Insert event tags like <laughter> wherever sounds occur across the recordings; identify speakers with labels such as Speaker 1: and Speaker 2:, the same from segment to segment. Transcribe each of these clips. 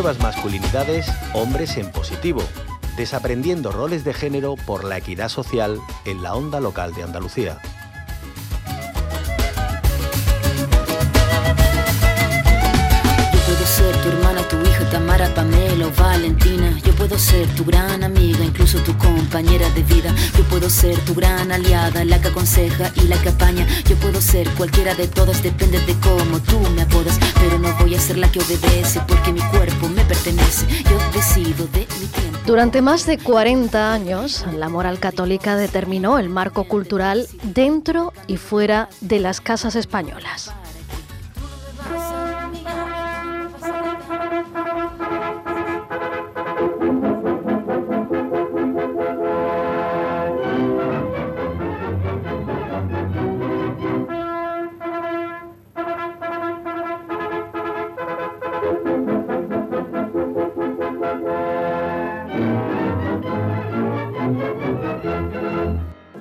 Speaker 1: Nuevas masculinidades, hombres en positivo, desaprendiendo roles de género por la equidad social en la onda local de Andalucía.
Speaker 2: Pamela o Valentina. Yo puedo ser tu gran amiga, incluso tu compañera de vida. Yo puedo ser tu gran aliada, la que aconseja y la que apaña. Yo puedo ser cualquiera de todas, depende de cómo tú me apodas. Pero no voy a ser la que obedece porque mi cuerpo me pertenece. Yo decido de mi tiempo.
Speaker 3: Durante más de 40 años, la moral católica determinó el marco cultural dentro y fuera de las casas españolas.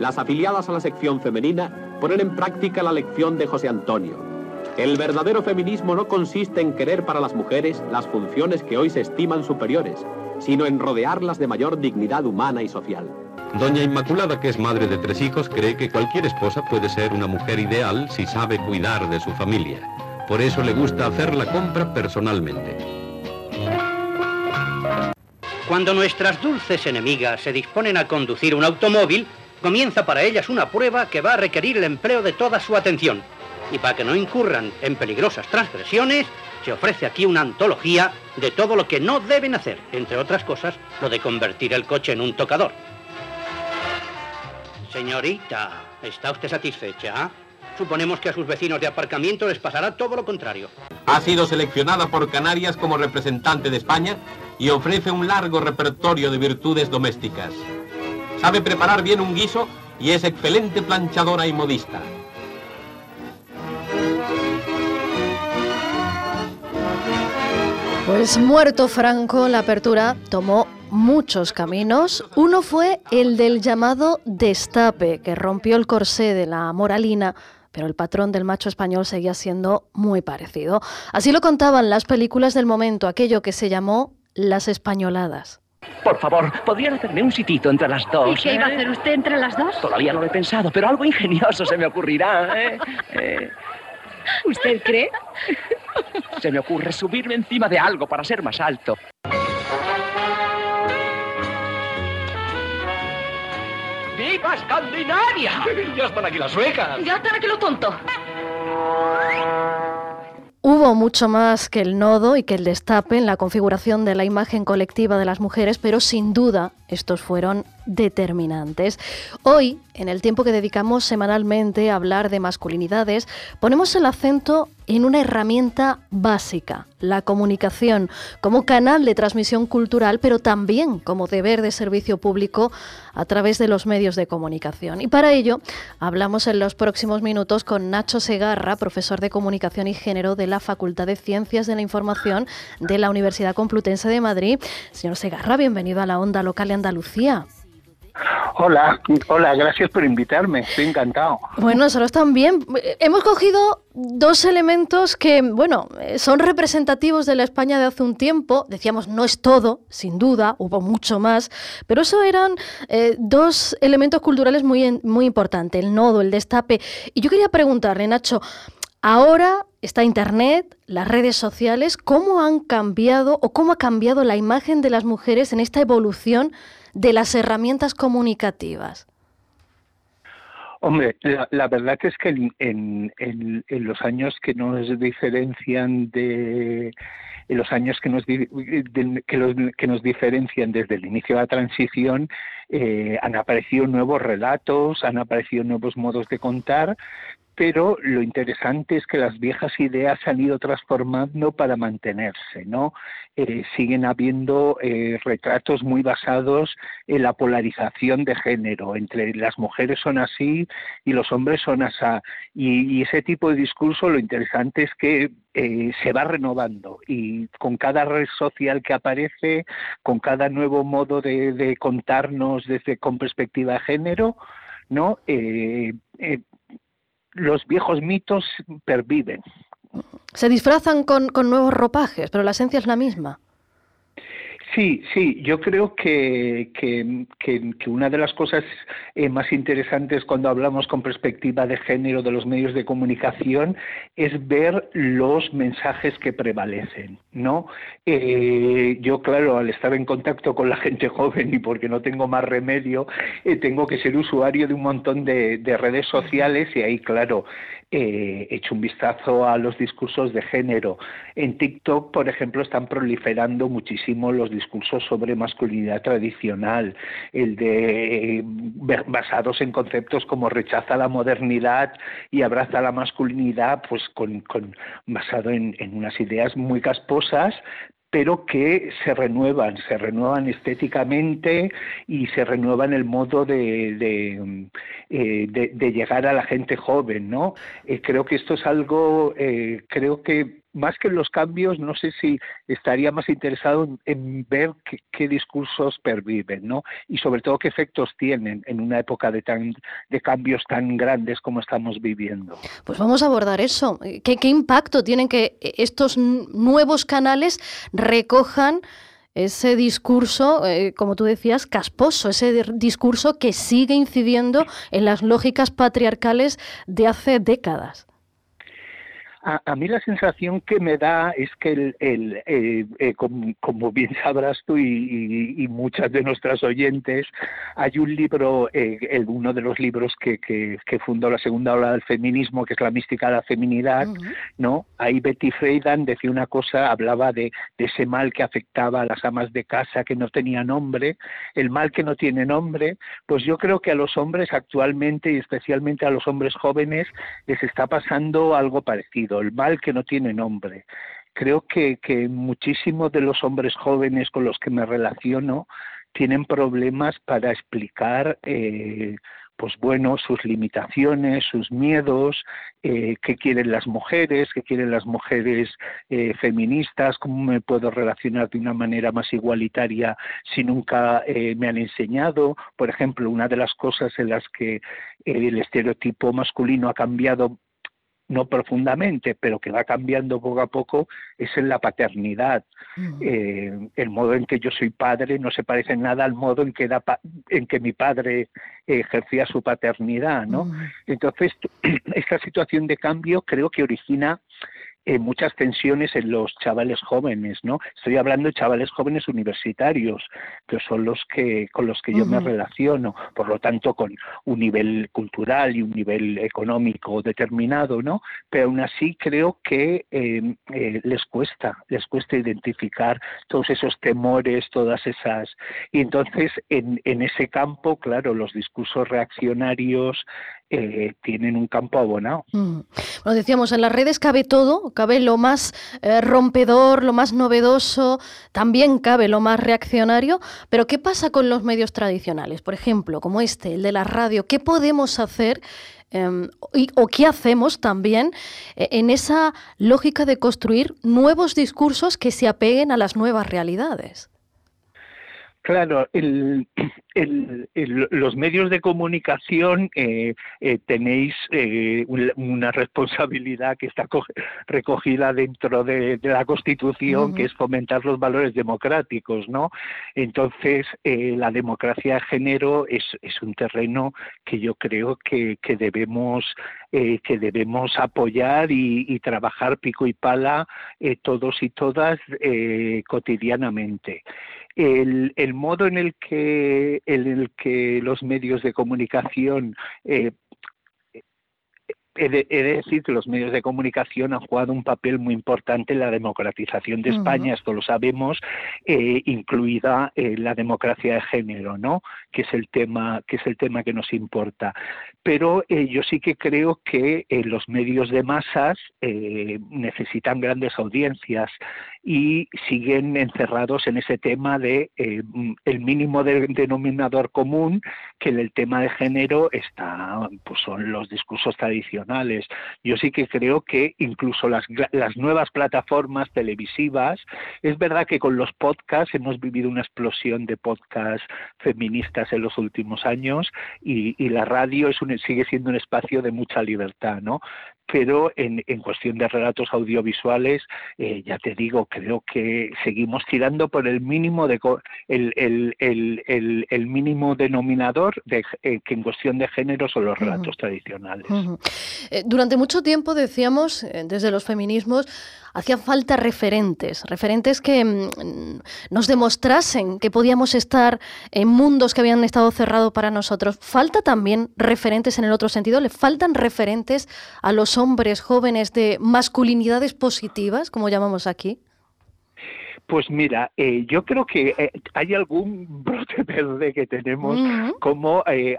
Speaker 4: Las afiliadas a la sección femenina ponen en práctica la lección de José Antonio. El verdadero feminismo no consiste en querer para las mujeres las funciones que hoy se estiman superiores, sino en rodearlas de mayor dignidad humana y social.
Speaker 5: Doña Inmaculada, que es madre de tres hijos, cree que cualquier esposa puede ser una mujer ideal si sabe cuidar de su familia. Por eso le gusta hacer la compra personalmente.
Speaker 6: Cuando nuestras dulces enemigas se disponen a conducir un automóvil, comienza para ellas una prueba que va a requerir el empleo de toda su atención. Y para que no incurran en peligrosas transgresiones, se ofrece aquí una antología de todo lo que no deben hacer, entre otras cosas, lo de convertir el coche en un tocador. Señorita, ¿está usted satisfecha? Suponemos que a sus vecinos de aparcamiento les pasará todo lo contrario.
Speaker 4: Ha sido seleccionada por Canarias como representante de España y ofrece un largo repertorio de virtudes domésticas. Sabe preparar bien un guiso y es excelente planchadora y modista.
Speaker 3: Pues muerto Franco, la apertura tomó muchos caminos. Uno fue el del llamado destape, que rompió el corsé de la moralina pero el patrón del macho español seguía siendo muy parecido. Así lo contaban las películas del momento, aquello que se llamó las españoladas.
Speaker 7: Por favor, ¿podrían hacerme un sitito entre las dos?
Speaker 8: ¿Y qué iba a
Speaker 7: eh?
Speaker 8: hacer usted entre las dos?
Speaker 7: Todavía no lo he pensado, pero algo ingenioso se me ocurrirá. ¿eh? Eh,
Speaker 8: ¿Usted cree?
Speaker 7: se me ocurre subirme encima de algo para ser más alto. ¡Viva Escandinavia! <laughs>
Speaker 9: Ya están aquí las suecas.
Speaker 8: Ya están aquí lo tonto.
Speaker 3: Hubo mucho más que el nodo y que el destape en la configuración de la imagen colectiva de las mujeres, pero sin duda estos fueron determinantes. Hoy, en el tiempo que dedicamos semanalmente a hablar de masculinidades, ponemos el acento en una herramienta básica, la comunicación, como canal de transmisión cultural, pero también como deber de servicio público a través de los medios de comunicación. Y para ello hablamos en los próximos minutos con Nacho Segarra, profesor de Comunicación y Género de la Facultad de Ciencias de la Información de la Universidad Complutense de Madrid. Señor Segarra, bienvenido a la onda local de Andalucía.
Speaker 10: Hola, hola, gracias por invitarme, estoy encantado.
Speaker 3: Bueno, nosotros también. Hemos cogido dos elementos que, bueno, son representativos de la España de hace un tiempo. Decíamos, no es todo, sin duda, hubo mucho más, pero eso eran eh, dos elementos culturales muy, muy importantes, el nodo, el destape. Y yo quería preguntarle, Nacho, ahora está Internet, las redes sociales, ¿cómo han cambiado o cómo ha cambiado la imagen de las mujeres en esta evolución? De las herramientas comunicativas?
Speaker 10: Hombre, la, verdad es que en, los años que nos diferencian de los años que nos, que, nos diferencian desde el inicio de la transición eh, han aparecido nuevos relatos, han aparecido nuevos modos de contar, pero lo interesante es que las viejas ideas se han ido transformando para mantenerse, ¿no? Eh, siguen habiendo eh, retratos muy basados en la polarización de género, entre las mujeres son así y los hombres son así. Y, ese tipo de discurso lo interesante es que eh, se va renovando y con cada red social que aparece, con cada nuevo modo de, contarnos desde con perspectiva de género, ¿no? Los viejos mitos perviven.
Speaker 3: Se disfrazan con, nuevos ropajes, pero la esencia es la misma.
Speaker 10: Sí, sí, yo creo que, que, que, una de las cosas eh, más interesantes cuando hablamos con perspectiva de género de los medios de comunicación es ver los mensajes que prevalecen, ¿no? Eh, yo, claro, al estar en contacto con la gente joven y porque no tengo más remedio, eh, tengo que ser usuario de un montón de, de redes sociales y ahí, claro, eh, hecho un vistazo a los discursos de género. En TikTok, por ejemplo, están proliferando muchísimo los discursos sobre masculinidad tradicional, el de basados en conceptos como rechaza la modernidad y abraza la masculinidad, pues con, basado en, en unas ideas muy casposas, pero que se renuevan, se renuevan estéticamente y se renuevan el modo de, de, eh, llegar a la gente joven, ¿no? Eh, creo que esto es algo, eh, creo que más que los cambios, no sé si estaría más interesado en, ver qué, discursos perviven, ¿no? Y sobre todo qué efectos tienen en una época de, tan, de cambios tan grandes como estamos viviendo.
Speaker 3: Pues vamos a abordar eso. ¿Qué, qué impacto tienen que estos nuevos canales recojan ese discurso, eh, como tú decías, casposo, ese discurso que sigue incidiendo en las lógicas patriarcales de hace décadas?
Speaker 10: A, mí la sensación que me da es que, el, el eh, eh, como, bien sabrás tú y, muchas de nuestras oyentes, hay un libro, eh, el, uno de los libros que, que, fundó la segunda ola del feminismo, que es La mística de la feminidad, ¿no? Ahí Betty Friedan decía una cosa, hablaba de, de ese mal que afectaba a las amas de casa que no tenían nombre, el mal que no tiene nombre, pues yo creo que a los hombres actualmente y especialmente a los hombres jóvenes les está pasando algo parecido el mal que no tiene nombre. Creo que, que muchísimos de los hombres jóvenes con los que me relaciono tienen problemas para explicar eh, pues bueno, sus limitaciones, sus miedos, eh, qué quieren las mujeres, qué quieren las mujeres eh, feministas, cómo me puedo relacionar de una manera más igualitaria si nunca me han enseñado. Por ejemplo, una de las cosas en las que el estereotipo masculino ha cambiado no profundamente, pero que va cambiando poco a poco, es en la paternidad. Eh, el modo en que yo soy padre no se parece en nada al modo en que, en que mi padre ejercía su paternidad, ¿no? Entonces, <clears throat> esta situación de cambio creo que origina eh, muchas tensiones en los chavales jóvenes, ¿no? Estoy hablando de chavales jóvenes universitarios, que son los que con los que yo me relaciono, por lo tanto con un nivel cultural y un nivel económico determinado, ¿no? Pero aún así creo que em, eh, les cuesta, les cuesta identificar todos esos temores, todas esas y entonces en, en ese campo, claro, los discursos reaccionarios eh, tienen un campo abonado.
Speaker 3: Mm. Bueno, decíamos, en las redes cabe todo, cabe lo más eh, rompedor, lo más novedoso, también cabe lo más reaccionario, pero ¿qué pasa con los medios tradicionales? Por ejemplo, como este, el de la radio, ¿qué podemos hacer? Em, o qué hacemos también eh, en esa lógica de construir nuevos discursos que se apeguen a las nuevas realidades.
Speaker 10: Claro, el, los medios de comunicación eh, eh, tenéis eh, una responsabilidad que está recogida dentro de, la Constitución, que es fomentar los valores democráticos, ¿no? Entonces, la democracia de género es, es, un terreno que yo creo que, que debemos que debemos apoyar y, y, trabajar pico y pala todos y todas cotidianamente el, el modo en el que, en el que los medios de comunicación eh, He de, decir que los medios de comunicación han jugado un papel muy importante en la democratización de España, esto lo sabemos, eh, incluida eh, la democracia de género, ¿no? Que es el tema que es el tema que nos importa. Pero eh, yo sí que creo que los medios de masas necesitan grandes audiencias y siguen encerrados en ese tema de el mínimo denominador común que en el tema de género está pues son los discursos tradicionales yo sí que creo que incluso las, nuevas plataformas televisivas, es verdad que con los podcasts hemos vivido una explosión de podcasts feministas en los últimos años y, la radio sigue siendo un espacio de mucha libertad, ¿no? Pero en, en cuestión de relatos audiovisuales, eh, ya te digo, creo que seguimos tirando por el mínimo de el, el, el, el mínimo denominador de, eh, que en cuestión de género son los relatos tradicionales.
Speaker 3: Eh, durante mucho tiempo decíamos, desde los feminismos, hacían falta referentes, referentes que mm, nos demostrasen que podíamos estar en mundos que habían estado cerrados para nosotros. Falta también referentes en el otro sentido, le faltan referentes a los hombres jóvenes de masculinidades positivas, como llamamos aquí.
Speaker 10: Pues mira, eh, yo creo que eh, hay algún <laughs> brote verde que tenemos, como eh,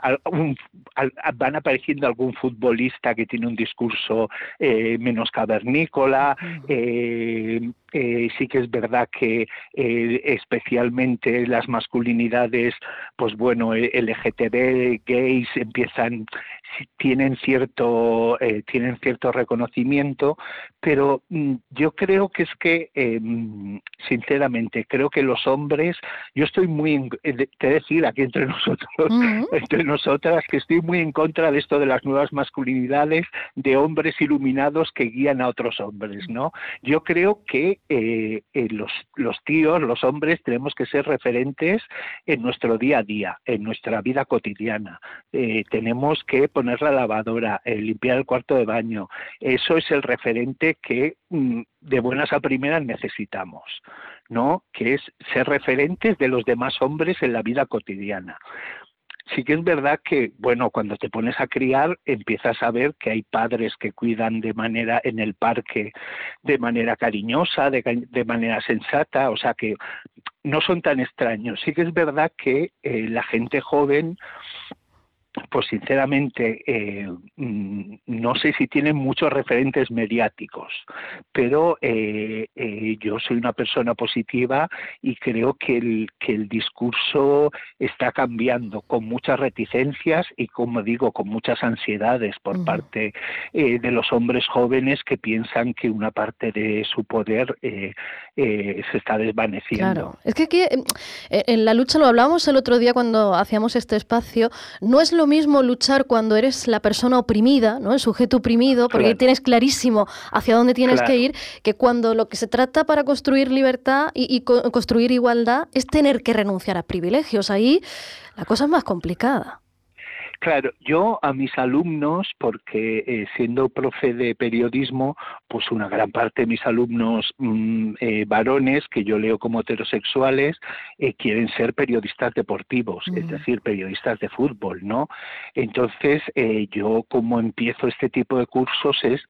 Speaker 10: van apareciendo algún futbolista que tiene un discurso menos cavernícola, sí que es verdad que especialmente las masculinidades, pues bueno, LGTB, gays, empiezan tienen cierto eh, tienen cierto reconocimiento pero mm, yo creo que es que em, sinceramente creo que los hombres yo estoy muy eh, te decir aquí entre <laughs> nosotros entre nosotras que estoy muy en contra de esto de las nuevas masculinidades de hombres iluminados que guían a otros hombres no yo creo que eh, los los tíos los hombres tenemos que ser referentes en nuestro día a día en nuestra vida cotidiana. Tenemos que poner la lavadora, limpiar el cuarto de baño, eso es el referente que mm, de buenas a primeras necesitamos, ¿no? Que es ser referentes de los demás hombres en la vida cotidiana sí que es verdad que, bueno, cuando te pones a criar, empiezas a ver que hay padres que cuidan de manera en el parque, de manera cariñosa, de, manera sensata, o sea que no son tan extraños. Sí que es verdad que eh, la gente joven pues sinceramente eh, mm, no sé si tienen muchos referentes mediáticos, pero eh, eh, yo soy una persona positiva y creo que el, que el discurso está cambiando con muchas reticencias y, como digo, con muchas ansiedades por parte de los hombres jóvenes que piensan que una parte de su poder se está desvaneciendo.
Speaker 3: Claro, es que aquí en la lucha lo hablamos el otro día cuando hacíamos este espacio, no es lo mismo luchar cuando eres la persona oprimida, ¿no? el sujeto oprimido, porque tienes clarísimo hacia dónde tienes que ir, que cuando lo que se trata para construir libertad y, construir igualdad es tener que renunciar a privilegios. Ahí la cosa es más complicada.
Speaker 10: Claro, yo a mis alumnos, porque eh, siendo profe de periodismo, pues una gran parte de mis alumnos mm, eh, varones, que yo leo como heterosexuales, eh, quieren ser periodistas deportivos, es decir, periodistas de fútbol, ¿no? Entonces, yo como empiezo este tipo de cursos es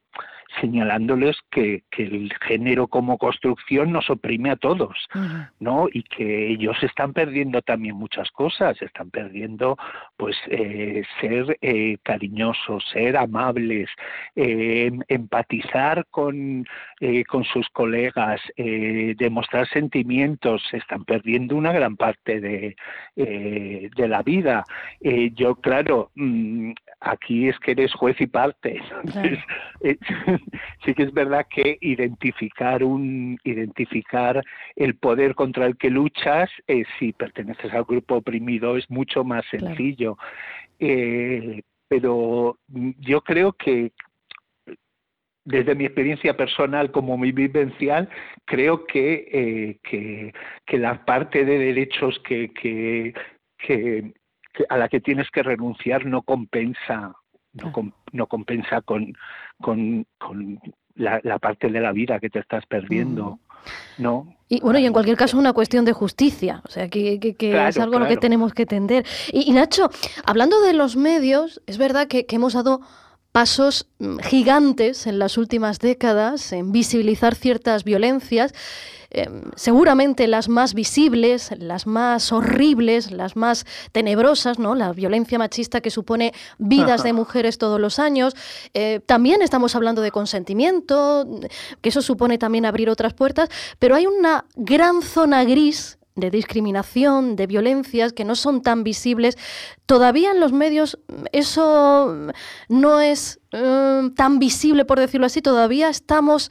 Speaker 10: señalándoles que, el género como construcción nos oprime a todos, ¿no? Y que ellos están perdiendo también muchas cosas, están perdiendo, pues, eh, ser eh, cariñosos, ser amables, eh, em, empatizar con, con sus colegas, demostrar sentimientos, están perdiendo una gran parte de, de la vida. yo, claro, mm, aquí es que eres juez y parte. <laughs> <laughs> sí que es verdad que identificar un identificar el poder contra el que luchas, eh, si perteneces al grupo oprimido, es mucho más sencillo. Eh, pero yo creo que desde mi experiencia personal como mi vivencial, creo que, eh, que, que, la parte de derechos que, que, que, a la que tienes que renunciar no compensa no, no compensa con, con, la, parte de la vida que te estás perdiendo. Mm. ¿no?
Speaker 3: Y bueno, y en cualquier caso una cuestión de justicia, o sea, que, es algo a lo que tenemos que tender. Y, Nacho, hablando de los medios, es verdad que, que hemos dado pasos mm, gigantes en las últimas décadas en visibilizar ciertas violencias Em, seguramente las más visibles, las más horribles, las más tenebrosas, ¿no? La violencia machista que supone vidas de <laughs> mujeres todos los años. Eh, también estamos hablando de consentimiento, que eso supone también abrir otras puertas, pero hay una gran zona gris de discriminación, de violencias que no son tan visibles. Todavía en los medios eso no es em, tan visible, por decirlo así. Todavía estamos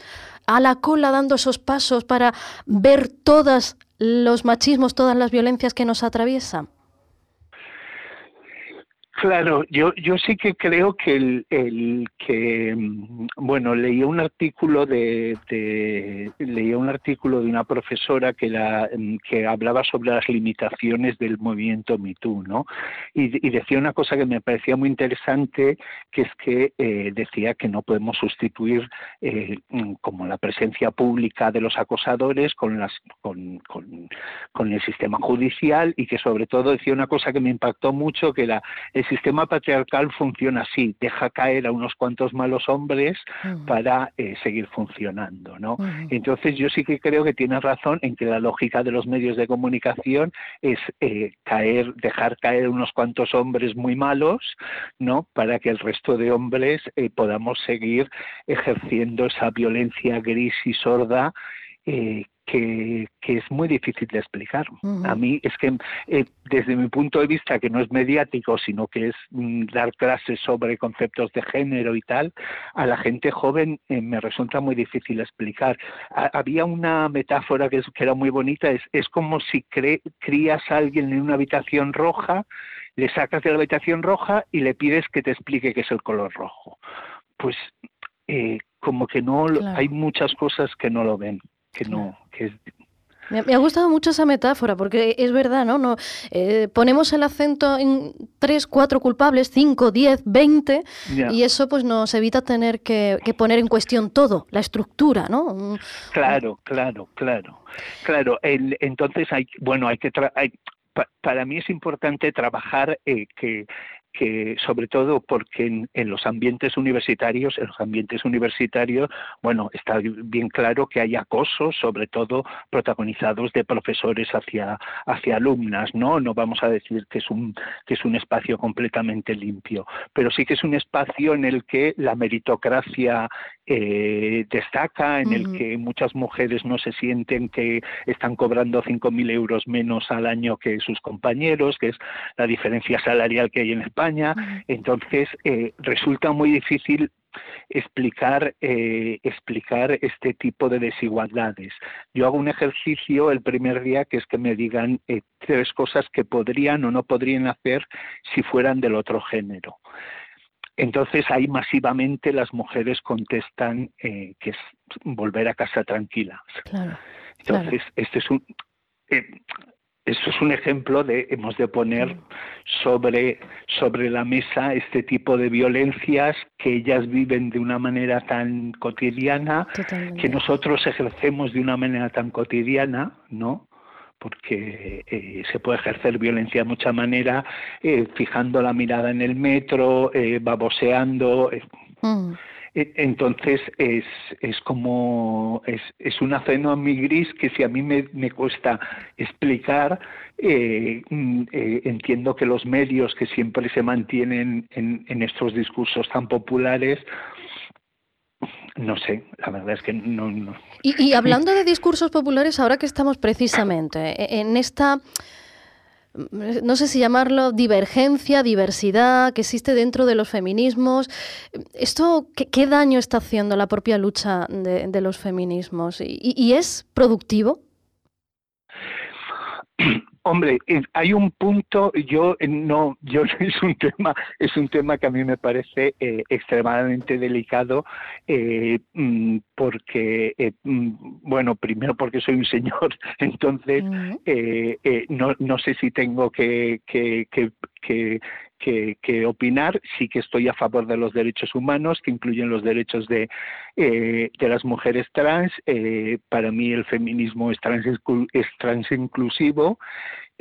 Speaker 3: a la cola dando esos pasos para ver todos los machismos, todas las violencias que nos atraviesan?
Speaker 10: Claro, yo, yo sí que creo que el, el que mm, bueno leí un artículo de, de leía un artículo de una profesora que la, mm, que hablaba sobre las limitaciones del movimiento #MeToo, ¿no? Y, decía una cosa que me parecía muy interesante, que es que eh, decía que no podemos sustituir eh, mm, como la presencia pública de los acosadores con las con, con, con el sistema judicial y que sobre todo decía una cosa que me impactó mucho que la sistema patriarcal funciona así, deja caer a unos cuantos malos hombres para eh, seguir funcionando, ¿no? Entonces yo sí que creo que tiene razón en que la lógica de los medios de comunicación es eh, caer, dejar caer unos cuantos hombres muy malos, ¿no? Para que el resto de hombres eh, podamos seguir ejerciendo esa violencia gris y sorda eh, que, es muy difícil de explicar. A mí es que eh, desde mi punto de vista, que no es mediático, sino que es mm, dar clases sobre conceptos de género y tal, a la gente joven eh, me resulta muy difícil explicar. había una metáfora que, que, era muy bonita, es, es como si crías a alguien en una habitación roja, le sacas de la habitación roja y le pides que te explique qué es el color rojo. Pues eh, como que no hay muchas cosas que no lo ven que no, que es
Speaker 3: me, ha gustado mucho esa metáfora, porque es verdad, ¿no? no eh, ponemos el acento en tres, cuatro culpables, cinco, diez, veinte, y eso pues nos evita tener que, poner en cuestión todo, la estructura, ¿no?
Speaker 10: Claro, claro, claro. Claro, entonces hay, bueno, hay que, para mí es importante trabajar eh, que que sobre todo porque en, los ambientes universitarios, en los ambientes universitarios, bueno, está bien claro que hay acosos, sobre todo protagonizados de profesores hacia, hacia alumnas, ¿no? No vamos a decir que es un que es un espacio completamente limpio, pero sí que es un espacio en el que la meritocracia eh, destaca, en el que muchas mujeres no se sienten que están cobrando 5.000 euros menos al año que sus compañeros, que es la diferencia salarial que hay en España. Entonces, eh, resulta muy difícil explicar eh, explicar este tipo de desigualdades. Yo hago un ejercicio el primer día que es que me digan tres cosas que podrían o no podrían hacer si fueran del otro género. Entonces ahí masivamente las mujeres contestan eh, que es volver a casa tranquilas. Entonces este es un eh, esto es un ejemplo de hemos de poner sobre sobre la mesa este tipo de violencias que ellas viven de una manera tan cotidiana que nosotros ejercemos de una manera tan cotidiana, ¿no? Porque eh, se puede ejercer violencia de mucha manera, eh, fijando la mirada en el metro, eh, baboseando. Mm. E, entonces es, es como es, es una mi gris que si a mí me, me cuesta explicar, mm, entiendo que los medios que siempre se mantienen en, en estos discursos tan populares no sé, la verdad es que no.
Speaker 3: Y, hablando de discursos populares, ahora que estamos precisamente en esta no sé si llamarlo divergencia, diversidad que existe dentro de los feminismos. ¿Esto qué, daño está haciendo la propia lucha de, los feminismos? ¿Y, es productivo? <clears throat>
Speaker 10: Hombre, hay un punto, yo eh, no, yo <laughs> es un tema, es un tema que a mí me parece eh, extremadamente delicado, eh, mm, porque, mm, bueno, primero porque soy un señor, <laughs> entonces no, no sé si tengo que, que, que, que, opinar. Sí que estoy a favor de los derechos humanos, que incluyen los derechos de, eh, de las mujeres trans. Eh, para mí el feminismo es trans, es trans inclusivo.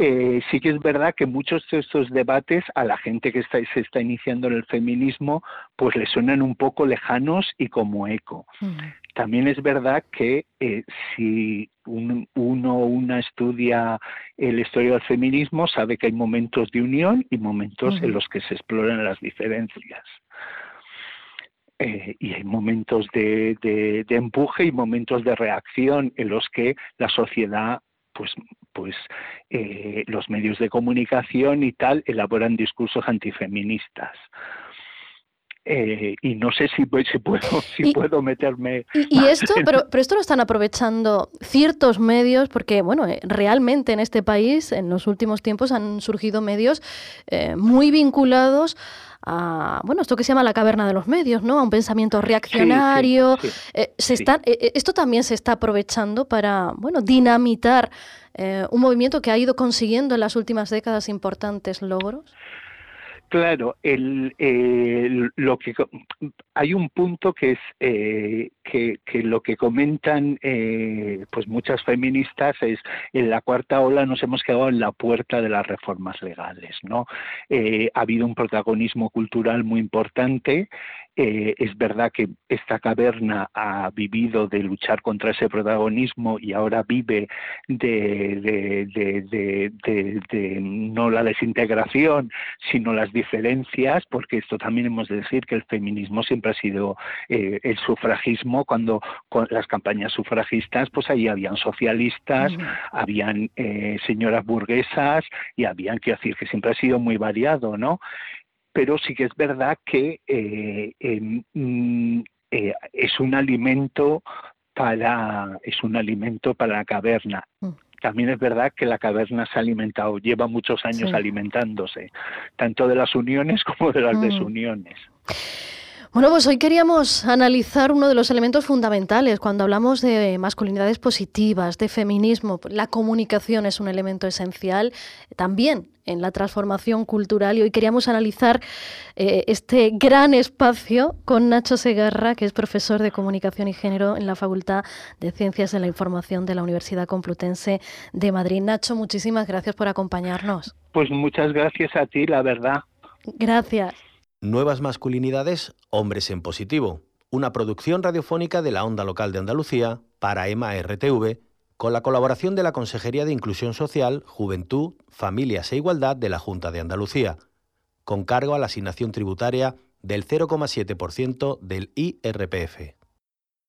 Speaker 10: Eh, sí que es verdad que muchos de estos debates a la gente que está, se está iniciando en el feminismo, pues le suenan un poco lejanos y como eco. También es verdad que eh, si uno o una estudia la historia del feminismo, sabe que hay momentos de unión y momentos en los que se exploran las diferencias. Eh, y hay momentos de, empuje y momentos de reacción en los que la sociedad pues pues eh, los medios de comunicación y tal elaboran discursos antifeministas eh, y no sé si, si puedo <laughs> si puedo meterme
Speaker 3: y, <laughs> esto pero pero esto lo están aprovechando ciertos medios porque bueno eh, realmente en este país en los últimos tiempos han surgido medios eh, muy vinculados a bueno esto que se llama la caverna de los medios no a un pensamiento reaccionario. se está esto también se está aprovechando para bueno dinamitar un movimiento que ha ido consiguiendo en las últimas décadas importantes logros
Speaker 10: Claro, el, lo que hay un punto que es eh, que, lo que comentan eh, pues muchas feministas es en la cuarta ola nos hemos quedado en la puerta de las reformas legales, ¿no? Eh, ha habido un protagonismo cultural muy importante eh, es verdad que esta caverna ha vivido de luchar contra ese protagonismo y ahora vive de, no la desintegración, sino las diferencias, porque esto también hemos de decir que el feminismo siempre ha sido eh, el sufragismo, cuando con las campañas sufragistas, pues ahí habían socialistas, habían eh, señoras burguesas y habían, quiero decir, que siempre ha sido muy variado, ¿no? pero sí que es verdad que eh, mm, eh, es un alimento para es un alimento para la caverna. Mm. También es verdad que la caverna se ha alimentado, lleva muchos años alimentándose, tanto de las uniones <laughs> como de las mm. desuniones.
Speaker 3: Bueno, pues hoy queríamos analizar uno de los elementos fundamentales cuando hablamos de masculinidades positivas, de feminismo. La comunicación es un elemento esencial también en la transformación cultural y hoy queríamos analizar eh, este gran espacio con Nacho Segarra, que es profesor de comunicación y género en la Facultad de Ciencias de la Información de la Universidad Complutense de Madrid. Nacho, muchísimas gracias por acompañarnos.
Speaker 10: Pues muchas gracias a ti, la verdad.
Speaker 3: Gracias.
Speaker 1: Nuevas masculinidades, hombres en positivo. Una producción radiofónica de la Onda Local de Andalucía para EMA RTV, con la colaboración de la Consejería de Inclusión Social, Juventud, Familias e Igualdad de la Junta de Andalucía, con cargo a la asignación tributaria del 0,7% del IRPF.